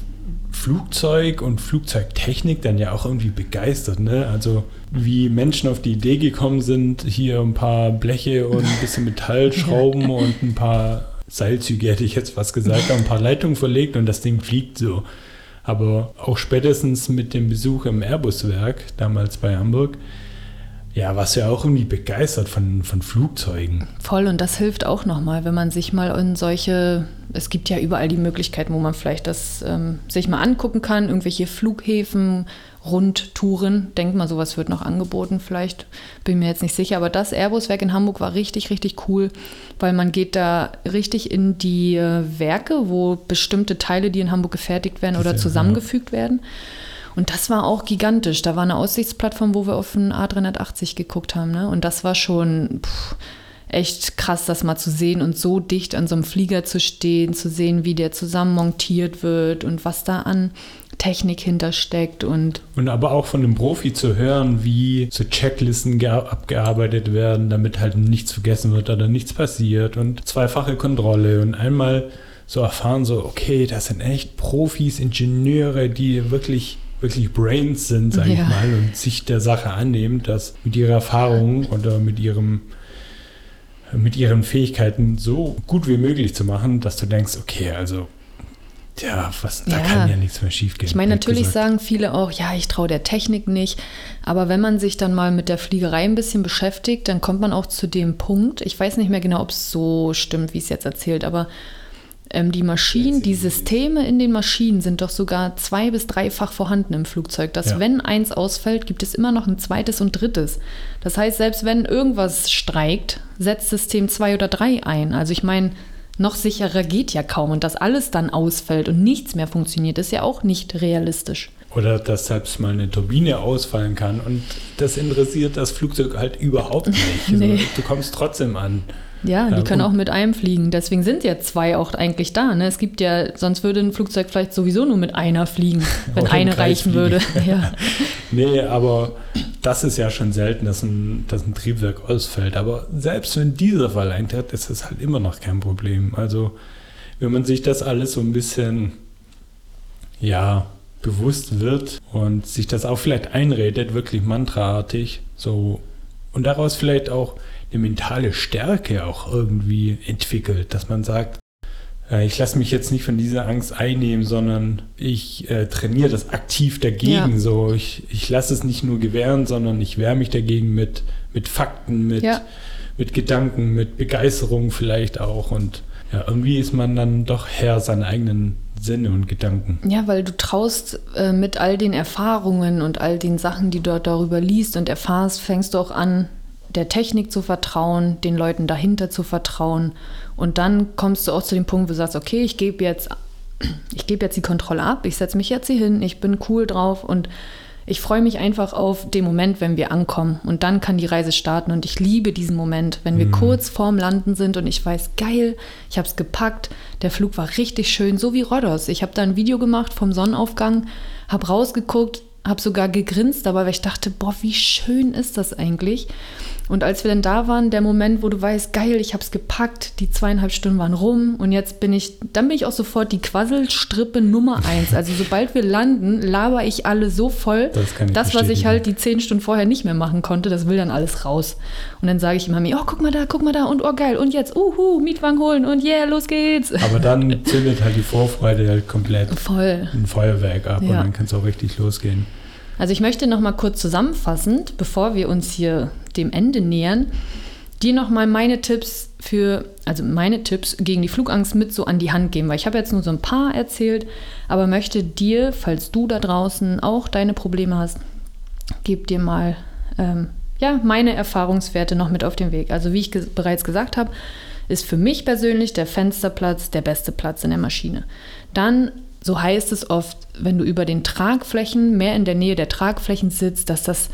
Flugzeug und Flugzeugtechnik dann ja auch irgendwie begeistert. Ne? Also wie Menschen auf die Idee gekommen sind, hier ein paar Bleche und ein bisschen Metallschrauben und ein paar Seilzüge, hätte ich jetzt was gesagt, ein paar Leitungen verlegt und das Ding fliegt so. Aber auch spätestens mit dem Besuch im Airbus-Werk, damals bei Hamburg, ja, warst du ja auch irgendwie begeistert von, von Flugzeugen. Voll, und das hilft auch nochmal, wenn man sich mal in solche, es gibt ja überall die Möglichkeiten, wo man vielleicht das ähm, sich mal angucken kann, irgendwelche Flughäfen, Rundtouren. Denkt mal, sowas wird noch angeboten, vielleicht bin mir jetzt nicht sicher. Aber das Airbus-Werk in Hamburg war richtig, richtig cool, weil man geht da richtig in die äh, Werke, wo bestimmte Teile, die in Hamburg gefertigt werden oder zusammengefügt ja. werden. Und das war auch gigantisch. Da war eine Aussichtsplattform, wo wir auf einen A380 geguckt haben. Ne? Und das war schon pff, echt krass, das mal zu sehen und so dicht an so einem Flieger zu stehen, zu sehen, wie der zusammen montiert wird und was da an Technik hintersteckt und und aber auch von einem Profi zu hören, wie so Checklisten abgearbeitet werden, damit halt nichts vergessen wird oder nichts passiert und zweifache Kontrolle und einmal so erfahren so okay, das sind echt Profis, Ingenieure, die wirklich wirklich Brains sind, sage ja. ich mal, und sich der Sache annehmen, das mit ihrer Erfahrung oder mit ihrem mit ihren Fähigkeiten so gut wie möglich zu machen, dass du denkst, okay, also ja, was, da ja. kann ja nichts mehr schiefgehen. Ich meine, natürlich gesagt. sagen viele auch, ja, ich traue der Technik nicht. Aber wenn man sich dann mal mit der Fliegerei ein bisschen beschäftigt, dann kommt man auch zu dem Punkt, ich weiß nicht mehr genau, ob es so stimmt, wie es jetzt erzählt, aber ähm, die Maschinen, die Systeme in den Maschinen sind doch sogar zwei- bis dreifach vorhanden im Flugzeug. Dass ja. wenn eins ausfällt, gibt es immer noch ein zweites und drittes. Das heißt, selbst wenn irgendwas streikt, setzt System 2 oder 3 ein. Also ich meine, noch sicherer geht ja kaum. Und dass alles dann ausfällt und nichts mehr funktioniert, ist ja auch nicht realistisch. Oder dass selbst mal eine Turbine ausfallen kann. Und das interessiert das Flugzeug halt überhaupt nicht. nee. also, du kommst trotzdem an. Ja, die können auch mit einem fliegen. Deswegen sind ja zwei auch eigentlich da. Ne? Es gibt ja, sonst würde ein Flugzeug vielleicht sowieso nur mit einer fliegen, wenn eine reichen fliegen. würde. ja. Nee, aber das ist ja schon selten, dass ein, dass ein Triebwerk ausfällt. Aber selbst wenn dieser Fall eintritt, ist das halt immer noch kein Problem. Also wenn man sich das alles so ein bisschen, ja, bewusst wird und sich das auch vielleicht einredet, wirklich mantraartig, so und daraus vielleicht auch eine mentale Stärke auch irgendwie entwickelt, dass man sagt, äh, ich lasse mich jetzt nicht von dieser Angst einnehmen, sondern ich äh, trainiere das aktiv dagegen. Ja. So, ich, ich lasse es nicht nur gewähren, sondern ich wehre mich dagegen mit, mit Fakten, mit, ja. mit Gedanken, mit Begeisterung vielleicht auch. Und ja, irgendwie ist man dann doch Herr seiner eigenen Sinne und Gedanken. Ja, weil du traust äh, mit all den Erfahrungen und all den Sachen, die du dort darüber liest und erfahrst, fängst du auch an, der Technik zu vertrauen, den Leuten dahinter zu vertrauen. Und dann kommst du auch zu dem Punkt, wo du sagst, okay, ich gebe jetzt ich gebe jetzt die Kontrolle ab, ich setze mich jetzt hier hin, ich bin cool drauf und ich freue mich einfach auf den Moment, wenn wir ankommen und dann kann die Reise starten und ich liebe diesen Moment, wenn wir mhm. kurz vorm Landen sind und ich weiß, geil, ich habe es gepackt, der Flug war richtig schön, so wie Rhodos. Ich habe da ein Video gemacht vom Sonnenaufgang, habe rausgeguckt, habe sogar gegrinst dabei, weil ich dachte, boah, wie schön ist das eigentlich? Und als wir dann da waren, der Moment, wo du weißt, geil, ich habe es gepackt, die zweieinhalb Stunden waren rum und jetzt bin ich, dann bin ich auch sofort die Quasselstrippe Nummer eins. Also sobald wir landen, laber ich alle so voll, das, das was ich halt die zehn Stunden vorher nicht mehr machen konnte, das will dann alles raus. Und dann sage ich immer mir, oh, guck mal da, guck mal da und oh geil und jetzt, uhu, Mietwagen holen und yeah, los geht's. Aber dann zündet halt die Vorfreude halt komplett voll. ein Feuerwerk ab ja. und dann kann es auch richtig losgehen. Also ich möchte noch mal kurz zusammenfassend, bevor wir uns hier dem Ende nähern, dir noch mal meine Tipps für, also meine Tipps gegen die Flugangst mit so an die Hand geben, weil ich habe jetzt nur so ein paar erzählt, aber möchte dir, falls du da draußen auch deine Probleme hast, gib dir mal ähm, ja meine Erfahrungswerte noch mit auf den Weg. Also wie ich ge bereits gesagt habe, ist für mich persönlich der Fensterplatz der beste Platz in der Maschine. Dann so heißt es oft, wenn du über den Tragflächen, mehr in der Nähe der Tragflächen sitzt, dass das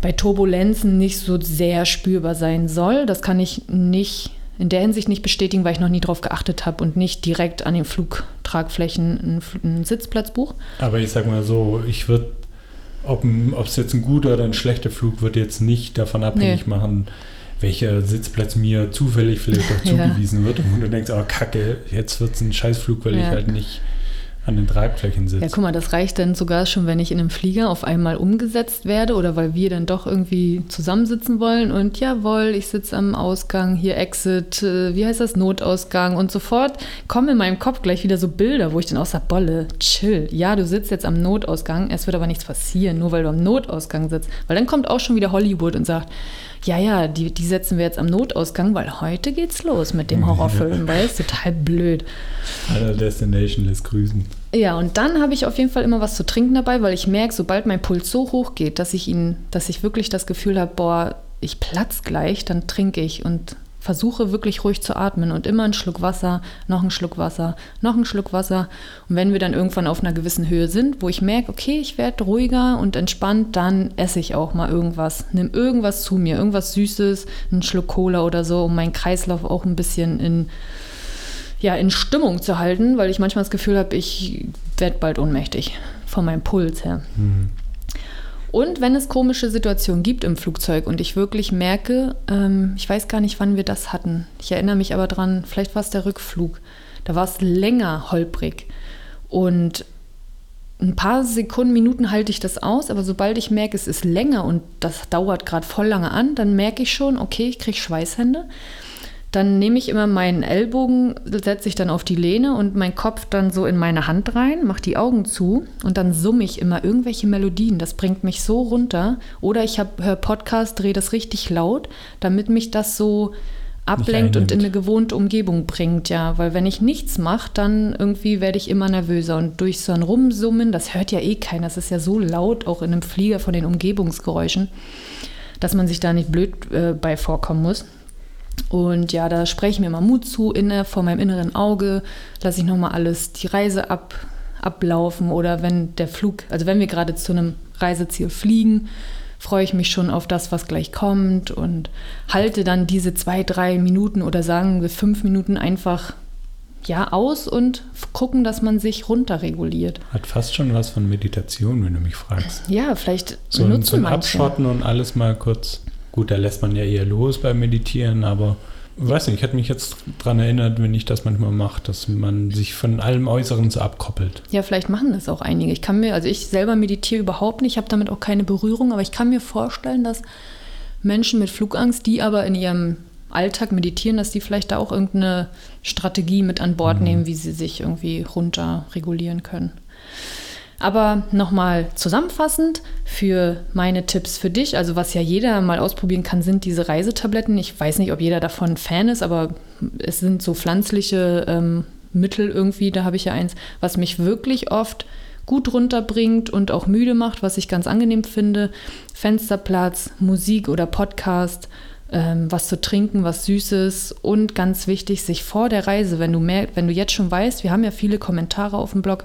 bei Turbulenzen nicht so sehr spürbar sein soll. Das kann ich nicht in der Hinsicht nicht bestätigen, weil ich noch nie darauf geachtet habe und nicht direkt an den Flugtragflächen einen, einen Sitzplatz buche. Aber ich sag mal so, ich würde, ob es jetzt ein guter oder ein schlechter Flug wird, jetzt nicht davon abhängig nee. machen, welcher Sitzplatz mir zufällig vielleicht auch zugewiesen ja. wird. Und du denkst, oh Kacke, jetzt wird es ein Scheißflug, weil ja. ich halt nicht an den Tragflächen sitzt. Ja, guck mal, das reicht dann sogar schon, wenn ich in einem Flieger auf einmal umgesetzt werde oder weil wir dann doch irgendwie zusammensitzen wollen und jawohl, ich sitze am Ausgang, hier Exit, äh, wie heißt das, Notausgang und sofort kommen in meinem Kopf gleich wieder so Bilder, wo ich dann auch sage, Bolle, chill, ja, du sitzt jetzt am Notausgang, es wird aber nichts passieren, nur weil du am Notausgang sitzt. Weil dann kommt auch schon wieder Hollywood und sagt, ja, ja, die, die setzen wir jetzt am Notausgang, weil heute geht's los mit dem Horrorfilm, weil es total blöd. Aller Destination lässt grüßen. Ja, und dann habe ich auf jeden Fall immer was zu trinken dabei, weil ich merke, sobald mein Puls so hoch geht, dass ich ihn, dass ich wirklich das Gefühl habe, boah, ich platz gleich, dann trinke ich und versuche wirklich ruhig zu atmen und immer einen Schluck Wasser, noch einen Schluck Wasser, noch einen Schluck Wasser. Und wenn wir dann irgendwann auf einer gewissen Höhe sind, wo ich merke, okay, ich werde ruhiger und entspannt, dann esse ich auch mal irgendwas. Nimm irgendwas zu mir, irgendwas Süßes, einen Schluck Cola oder so, um meinen Kreislauf auch ein bisschen in, ja, in Stimmung zu halten, weil ich manchmal das Gefühl habe, ich werde bald ohnmächtig von meinem Puls her. Mhm. Und wenn es komische Situationen gibt im Flugzeug und ich wirklich merke, ähm, ich weiß gar nicht, wann wir das hatten. Ich erinnere mich aber dran, vielleicht war es der Rückflug. Da war es länger holprig. Und ein paar Sekunden, Minuten halte ich das aus, aber sobald ich merke, es ist länger und das dauert gerade voll lange an, dann merke ich schon, okay, ich kriege Schweißhände. Dann nehme ich immer meinen Ellbogen, setze ich dann auf die Lehne und meinen Kopf dann so in meine Hand rein, mache die Augen zu und dann summe ich immer irgendwelche Melodien. Das bringt mich so runter. Oder ich höre Podcast, drehe das richtig laut, damit mich das so ablenkt und in eine gewohnte Umgebung bringt, ja. Weil wenn ich nichts mache, dann irgendwie werde ich immer nervöser. Und durch so ein Rumsummen, das hört ja eh keiner, das ist ja so laut, auch in einem Flieger von den Umgebungsgeräuschen, dass man sich da nicht blöd äh, bei vorkommen muss. Und ja, da spreche ich mir mal Mut zu, inne, vor meinem inneren Auge, lasse ich nochmal alles, die Reise ab, ablaufen oder wenn der Flug, also wenn wir gerade zu einem Reiseziel fliegen, freue ich mich schon auf das, was gleich kommt und halte dann diese zwei, drei Minuten oder sagen wir fünf Minuten einfach ja aus und gucken, dass man sich runterreguliert. Hat fast schon was von Meditation, wenn du mich fragst. Ja, vielleicht so, nutzen so ein Abschotten und alles mal kurz Gut, da lässt man ja eher los beim Meditieren, aber ich weiß nicht, ich hätte mich jetzt daran erinnert, wenn ich das manchmal mache, dass man sich von allem Äußeren so abkoppelt. Ja, vielleicht machen das auch einige. Ich kann mir, also ich selber meditiere überhaupt nicht, ich habe damit auch keine Berührung, aber ich kann mir vorstellen, dass Menschen mit Flugangst, die aber in ihrem Alltag meditieren, dass die vielleicht da auch irgendeine Strategie mit an Bord mhm. nehmen, wie sie sich irgendwie runter regulieren können. Aber nochmal zusammenfassend für meine Tipps für dich, also was ja jeder mal ausprobieren kann, sind diese Reisetabletten. Ich weiß nicht, ob jeder davon Fan ist, aber es sind so pflanzliche ähm, Mittel irgendwie, da habe ich ja eins, was mich wirklich oft gut runterbringt und auch müde macht, was ich ganz angenehm finde. Fensterplatz, Musik oder Podcast, ähm, was zu trinken, was Süßes und ganz wichtig, sich vor der Reise, wenn du merkst, wenn du jetzt schon weißt, wir haben ja viele Kommentare auf dem Blog,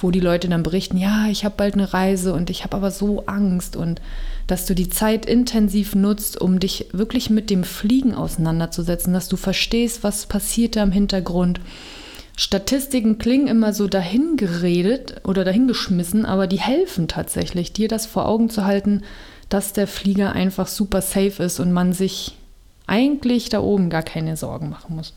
wo die Leute dann berichten, ja, ich habe bald eine Reise und ich habe aber so Angst und dass du die Zeit intensiv nutzt, um dich wirklich mit dem Fliegen auseinanderzusetzen, dass du verstehst, was passiert da im Hintergrund. Statistiken klingen immer so dahingeredet oder dahingeschmissen, aber die helfen tatsächlich, dir das vor Augen zu halten, dass der Flieger einfach super safe ist und man sich eigentlich da oben gar keine Sorgen machen muss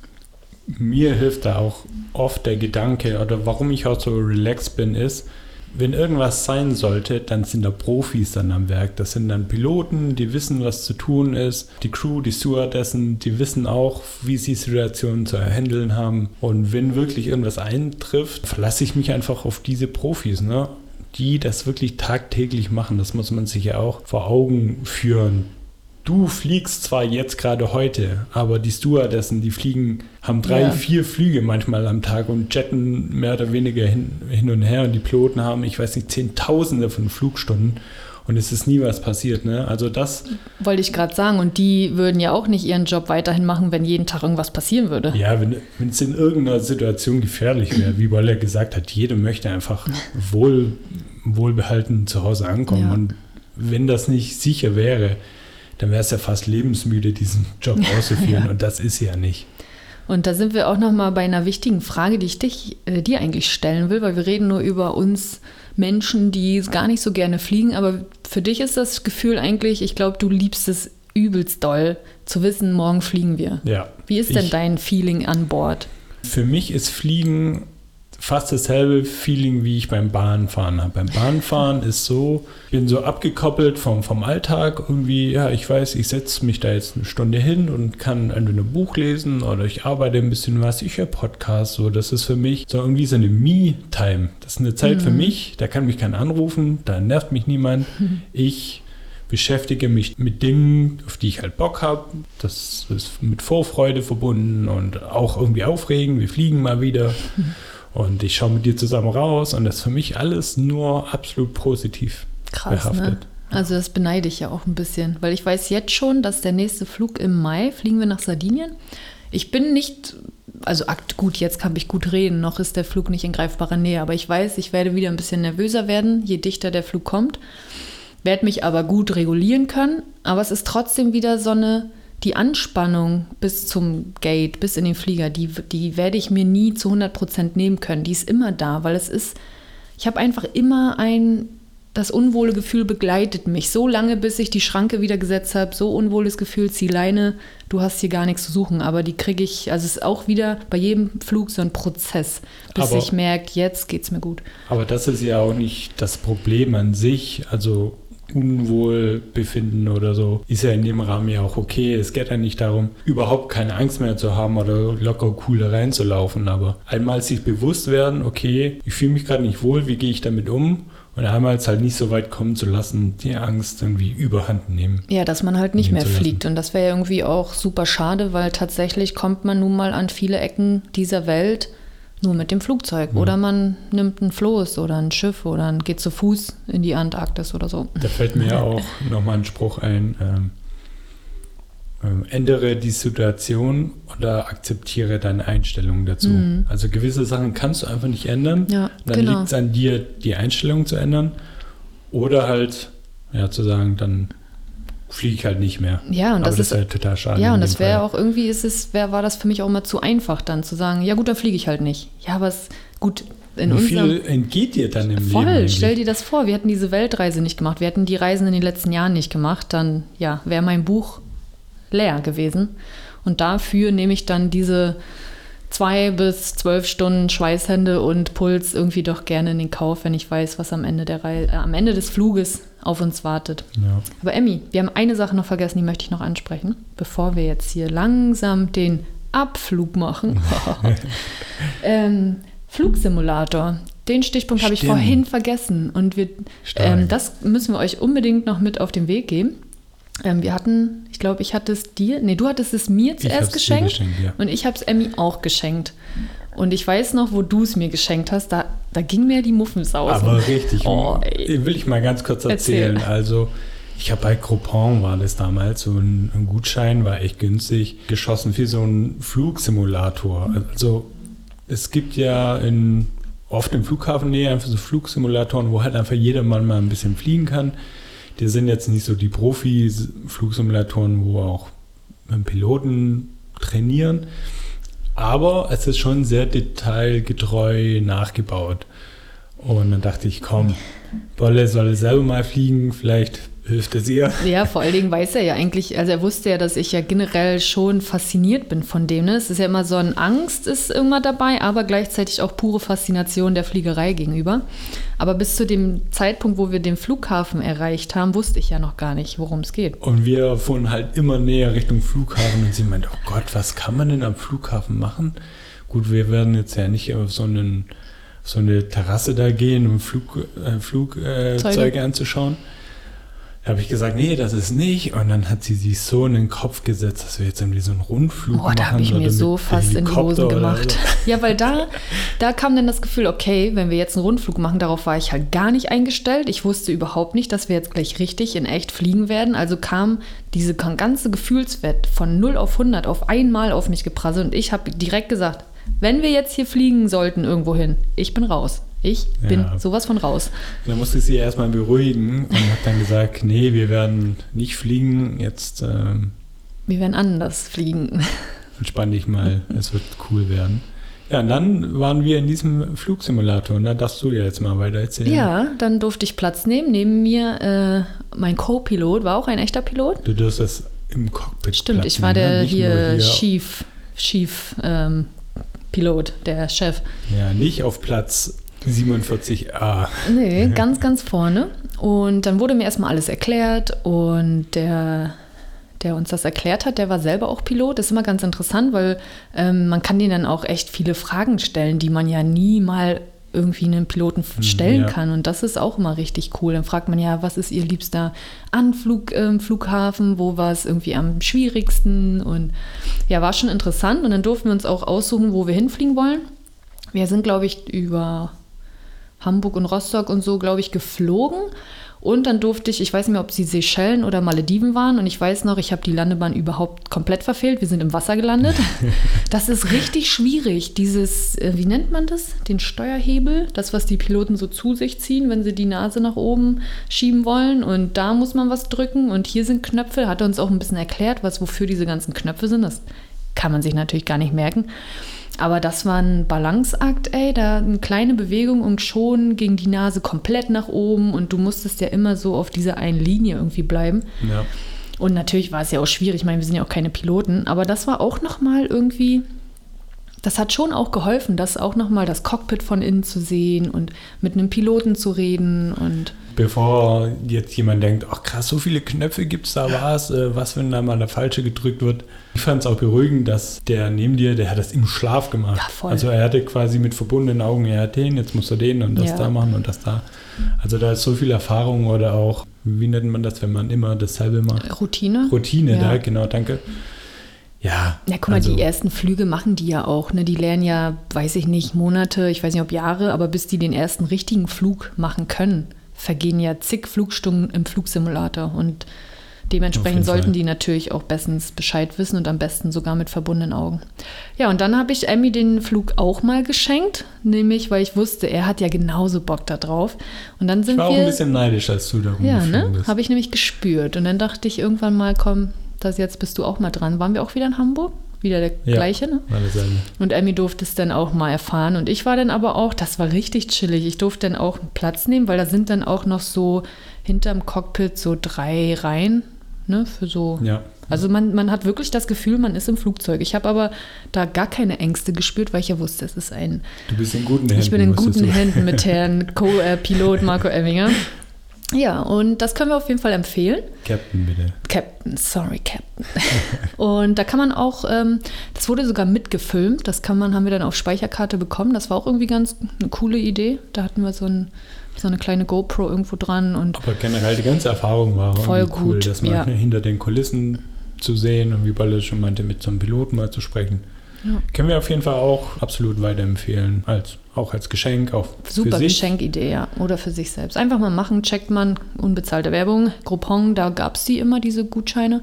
mir hilft da auch oft der Gedanke oder warum ich auch so relaxed bin, ist, wenn irgendwas sein sollte, dann sind da Profis dann am Werk. Das sind dann Piloten, die wissen, was zu tun ist. Die Crew, die Stewardessen, die wissen auch, wie sie Situationen zu handeln haben. Und wenn wirklich irgendwas eintrifft, verlasse ich mich einfach auf diese Profis, ne? die das wirklich tagtäglich machen. Das muss man sich ja auch vor Augen führen du fliegst zwar jetzt gerade heute, aber die Stewardessen, die fliegen, haben drei, ja. vier Flüge manchmal am Tag und jetten mehr oder weniger hin, hin und her und die Piloten haben, ich weiß nicht, Zehntausende von Flugstunden und es ist nie was passiert. Ne? Also das. Wollte ich gerade sagen. Und die würden ja auch nicht ihren Job weiterhin machen, wenn jeden Tag irgendwas passieren würde. Ja, wenn, es in irgendeiner Situation gefährlich wäre, wie Wolle gesagt hat, jeder möchte einfach wohl, wohlbehalten zu Hause ankommen. Ja. Und wenn das nicht sicher wäre, dann wäre es ja fast lebensmüde, diesen Job auszuführen. ja. Und das ist ja nicht. Und da sind wir auch noch mal bei einer wichtigen Frage, die ich dich, äh, dir eigentlich stellen will, weil wir reden nur über uns Menschen, die gar nicht so gerne fliegen. Aber für dich ist das Gefühl eigentlich, ich glaube, du liebst es übelst doll, zu wissen, morgen fliegen wir. Ja. Wie ist denn dein Feeling an Bord? Für mich ist Fliegen fast dasselbe Feeling, wie ich beim Bahnfahren habe. Beim Bahnfahren ist so, ich bin so abgekoppelt vom, vom Alltag. Irgendwie, ja, ich weiß, ich setze mich da jetzt eine Stunde hin und kann entweder ein Buch lesen oder ich arbeite ein bisschen was, ich höre Podcasts. So, das ist für mich so irgendwie so eine Me-Time. Das ist eine Zeit mhm. für mich, da kann mich keiner anrufen, da nervt mich niemand. Mhm. Ich beschäftige mich mit Dingen, auf die ich halt Bock habe. Das ist mit Vorfreude verbunden und auch irgendwie aufregend. Wir fliegen mal wieder. Mhm. Und ich schaue mit dir zusammen raus und das ist für mich alles nur absolut positiv Krass, behaftet. Ne? Also das beneide ich ja auch ein bisschen, weil ich weiß jetzt schon, dass der nächste Flug im Mai, fliegen wir nach Sardinien. Ich bin nicht, also gut, jetzt kann ich gut reden, noch ist der Flug nicht in greifbarer Nähe, aber ich weiß, ich werde wieder ein bisschen nervöser werden, je dichter der Flug kommt, werde mich aber gut regulieren können, aber es ist trotzdem wieder so eine die Anspannung bis zum Gate, bis in den Flieger, die, die werde ich mir nie zu 100 Prozent nehmen können. Die ist immer da, weil es ist, ich habe einfach immer ein, das unwohle Gefühl begleitet mich. So lange, bis ich die Schranke wieder gesetzt habe, so unwohles Gefühl, zieh Leine, du hast hier gar nichts zu suchen. Aber die kriege ich, also es ist auch wieder bei jedem Flug so ein Prozess, bis aber, ich merke, jetzt geht es mir gut. Aber das ist ja auch nicht das Problem an sich. Also Unwohlbefinden oder so, ist ja in dem Rahmen ja auch okay. Es geht ja nicht darum, überhaupt keine Angst mehr zu haben oder locker cool reinzulaufen, aber einmal sich bewusst werden, okay, ich fühle mich gerade nicht wohl, wie gehe ich damit um? Und einmal es halt nicht so weit kommen zu lassen, die Angst irgendwie überhand nehmen. Ja, dass man halt nicht mehr fliegt. Und das wäre ja irgendwie auch super schade, weil tatsächlich kommt man nun mal an viele Ecken dieser Welt nur mit dem Flugzeug. Ja. Oder man nimmt ein Floß oder ein Schiff oder geht zu Fuß in die Antarktis oder so. Da fällt mir ja auch nochmal ein Spruch ein. Ähm, ähm, ändere die Situation oder akzeptiere deine Einstellung dazu. Mhm. Also gewisse Sachen kannst du einfach nicht ändern. Ja, dann genau. liegt es an dir, die Einstellung zu ändern. Oder halt, ja, zu sagen, dann fliege ich halt nicht mehr. Ja, und das, das, ist halt total schade. Ja, und das wäre auch irgendwie, ist es, wär, war das für mich auch immer zu einfach, dann zu sagen, ja gut, dann fliege ich halt nicht. Ja, aber es gut. In Wie viel entgeht dir dann im voll, Leben? Voll, stell dir das vor, wir hätten diese Weltreise nicht gemacht, wir hätten die Reisen in den letzten Jahren nicht gemacht, dann ja, wäre mein Buch leer gewesen. Und dafür nehme ich dann diese zwei bis zwölf Stunden Schweißhände und Puls irgendwie doch gerne in den Kauf, wenn ich weiß, was am Ende, der Reise, äh, am Ende des Fluges auf uns wartet. Ja. Aber Emmy, wir haben eine Sache noch vergessen, die möchte ich noch ansprechen, bevor wir jetzt hier langsam den Abflug machen. ähm, Flugsimulator. Den Stichpunkt habe ich vorhin vergessen. Und wir, ähm, das müssen wir euch unbedingt noch mit auf den Weg geben. Ähm, wir hatten, ich glaube, ich hatte es dir, nee, du hattest es mir zuerst geschenkt, geschenkt ja. und ich habe es Emmy auch geschenkt. Und ich weiß noch, wo du es mir geschenkt hast, da, da ging mir die Muffensausen. Aber richtig, oh, will ich mal ganz kurz erzählen. Erzähl. Also, Ich habe bei Groupon war das damals so ein, ein, Gutschein, war echt günstig, geschossen für so einen Flugsimulator. Also es gibt ja in, oft im Flughafennähe einfach so Flugsimulatoren, wo halt einfach jedermann mal ein bisschen fliegen kann. Die sind jetzt nicht so die Profi-Flugsimulatoren, wo auch Piloten trainieren, aber es ist schon sehr detailgetreu nachgebaut. Und dann dachte ich, komm, Bolle soll selber mal fliegen, vielleicht hilft es ihr. Ja, vor allen Dingen weiß er ja eigentlich, also er wusste ja, dass ich ja generell schon fasziniert bin von dem. Ne? Es ist ja immer so ein Angst ist immer dabei, aber gleichzeitig auch pure Faszination der Fliegerei gegenüber. Aber bis zu dem Zeitpunkt, wo wir den Flughafen erreicht haben, wusste ich ja noch gar nicht, worum es geht. Und wir fuhren halt immer näher Richtung Flughafen und sie meinte, oh Gott, was kann man denn am Flughafen machen? Gut, wir werden jetzt ja nicht auf so, einen, so eine Terrasse da gehen, um Flug, äh, Flugzeuge äh, anzuschauen. Da habe ich gesagt, nee, das ist nicht. Und dann hat sie sich so in den Kopf gesetzt, dass wir jetzt irgendwie so einen Rundflug Boah, machen. da habe ich mir so fast in die Hosen gemacht. So. Ja, weil da, da kam dann das Gefühl, okay, wenn wir jetzt einen Rundflug machen, darauf war ich halt gar nicht eingestellt. Ich wusste überhaupt nicht, dass wir jetzt gleich richtig in echt fliegen werden. Also kam diese ganze Gefühlswert von 0 auf 100 auf einmal auf mich geprasselt. Und ich habe direkt gesagt, wenn wir jetzt hier fliegen sollten irgendwo hin, ich bin raus. Ich bin ja. sowas von raus. Dann musste ich sie erstmal beruhigen und habe dann gesagt, nee, wir werden nicht fliegen, jetzt... Ähm, wir werden anders fliegen. Entspann dich mal, es wird cool werden. Ja, und dann waren wir in diesem Flugsimulator und da darfst du dir jetzt mal weiter erzählen. Ja, dann durfte ich Platz nehmen. Neben mir äh, mein Co-Pilot, war auch ein echter Pilot. Du durftest im Cockpit Stimmt, Platz ich war der ne? hier, hier Chief, Chief ähm, Pilot, der Chef. Ja, nicht auf Platz 47a. Nee, ganz, ganz vorne. Und dann wurde mir erstmal alles erklärt und der, der uns das erklärt hat, der war selber auch Pilot. Das ist immer ganz interessant, weil ähm, man kann denen dann auch echt viele Fragen stellen, die man ja nie mal irgendwie einen Piloten hm, stellen ja. kann. Und das ist auch immer richtig cool. Dann fragt man ja, was ist Ihr liebster Anflug im Flughafen? Wo war es irgendwie am schwierigsten? Und ja, war schon interessant. Und dann durften wir uns auch aussuchen, wo wir hinfliegen wollen. Wir sind, glaube ich, über Hamburg und Rostock und so, glaube ich, geflogen. Und dann durfte ich, ich weiß nicht mehr, ob sie Seychellen oder Malediven waren. Und ich weiß noch, ich habe die Landebahn überhaupt komplett verfehlt. Wir sind im Wasser gelandet. Das ist richtig schwierig. Dieses, äh, wie nennt man das? Den Steuerhebel. Das, was die Piloten so zu sich ziehen, wenn sie die Nase nach oben schieben wollen. Und da muss man was drücken. Und hier sind Knöpfe. Hat er uns auch ein bisschen erklärt, was wofür diese ganzen Knöpfe sind. Das kann man sich natürlich gar nicht merken. Aber das war ein Balanceakt, ey, da eine kleine Bewegung und schon ging die Nase komplett nach oben und du musstest ja immer so auf dieser einen Linie irgendwie bleiben. Ja. Und natürlich war es ja auch schwierig, ich meine, wir sind ja auch keine Piloten, aber das war auch nochmal irgendwie, das hat schon auch geholfen, das auch nochmal das Cockpit von innen zu sehen und mit einem Piloten zu reden und bevor jetzt jemand denkt, ach krass, so viele Knöpfe gibt es da was, äh, was, wenn da mal der falsche gedrückt wird. Ich fand es auch beruhigend, dass der neben dir, der hat das im Schlaf gemacht. Ja, voll. Also er hatte quasi mit verbundenen Augen, er hat den, jetzt muss er den und das ja. da machen und das da. Also da ist so viel Erfahrung oder auch, wie nennt man das, wenn man immer dasselbe macht? Routine. Routine, ja. da, genau, danke. Ja. Ja, guck mal, also, die ersten Flüge machen die ja auch. Ne? Die lernen ja, weiß ich nicht, Monate, ich weiß nicht, ob Jahre, aber bis die den ersten richtigen Flug machen können vergehen ja zig Flugstunden im Flugsimulator und dementsprechend sollten Fall. die natürlich auch bestens Bescheid wissen und am besten sogar mit verbundenen Augen. Ja, und dann habe ich Emmy den Flug auch mal geschenkt, nämlich weil ich wusste, er hat ja genauso Bock da drauf. Und dann sind ich war wir, auch ein bisschen neidisch, als du da Ja, ne? Habe ich nämlich gespürt. Und dann dachte ich irgendwann mal, komm, das jetzt bist du auch mal dran. Waren wir auch wieder in Hamburg? wieder der ja, gleiche. Ne? Und Emmy durfte es dann auch mal erfahren. Und ich war dann aber auch, das war richtig chillig. Ich durfte dann auch Platz nehmen, weil da sind dann auch noch so hinterm Cockpit so drei Reihen. Ne, für so. Ja. Also man, man hat wirklich das Gefühl, man ist im Flugzeug. Ich habe aber da gar keine Ängste gespürt, weil ich ja wusste, es ist ein. Du bist in guten Händen. Ich bin in guten Händen mit Herrn Co-Pilot Marco Emminger. Ja, und das können wir auf jeden Fall empfehlen. Captain, bitte. Captain, sorry, Captain. und da kann man auch, ähm, das wurde sogar mitgefilmt, das kann man, haben wir dann auf Speicherkarte bekommen. Das war auch irgendwie ganz eine coole Idee. Da hatten wir so, ein, so eine kleine GoPro irgendwo dran. Und Aber generell die ganze Erfahrung war voll cool, gut, dass man ja. hinter den Kulissen zu sehen und wie Balle schon meinte, mit so einem Piloten mal zu sprechen. Ja. Können wir auf jeden Fall auch absolut weiterempfehlen. Als, auch als Geschenk, auch Super. Geschenkidee, ja. Oder für sich selbst. Einfach mal machen, checkt man, unbezahlte Werbung. Groupon, da gab es die immer, diese Gutscheine.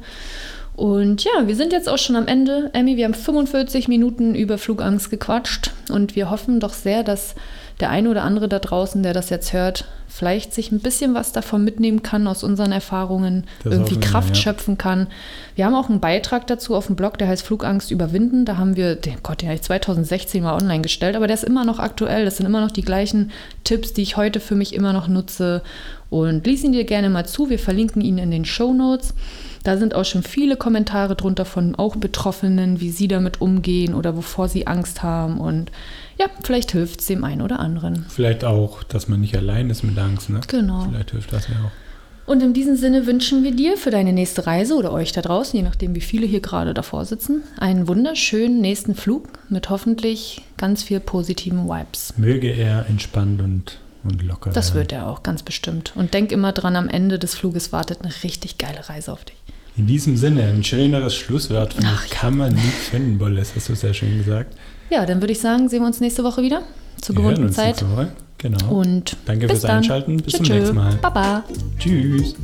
Und ja, wir sind jetzt auch schon am Ende. Emmy, wir haben 45 Minuten über Flugangst gequatscht und wir hoffen doch sehr, dass der eine oder andere da draußen, der das jetzt hört, vielleicht sich ein bisschen was davon mitnehmen kann aus unseren Erfahrungen, das irgendwie Kraft ja. schöpfen kann. Wir haben auch einen Beitrag dazu auf dem Blog, der heißt Flugangst überwinden. Da haben wir, den Gott, den habe ich 2016 mal online gestellt, aber der ist immer noch aktuell. Das sind immer noch die gleichen Tipps, die ich heute für mich immer noch nutze. Und lies ihn dir gerne mal zu. Wir verlinken ihn in den Show Notes. Da sind auch schon viele Kommentare drunter von auch Betroffenen, wie sie damit umgehen oder wovor sie Angst haben. Und ja, vielleicht hilft es dem einen oder anderen. Vielleicht auch, dass man nicht allein ist mit Angst, ne? Genau. Vielleicht hilft das ja auch. Und in diesem Sinne wünschen wir dir für deine nächste Reise oder euch da draußen, je nachdem, wie viele hier gerade davor sitzen, einen wunderschönen nächsten Flug mit hoffentlich ganz viel positiven Vibes. Möge er entspannt und, und locker Das wird er auch, ganz bestimmt. Und denk immer dran, am Ende des Fluges wartet eine richtig geile Reise auf dich. In diesem Sinne, ein schöneres Schlusswort Ach, kann man nicht finden, Bolles, hast du sehr schön gesagt. Ja, dann würde ich sagen, sehen wir uns nächste Woche wieder zur gewohnten Zeit. Woche. Genau. Und danke fürs dann. Einschalten. Bis tschö, zum nächsten Mal. Baba. Tschüss.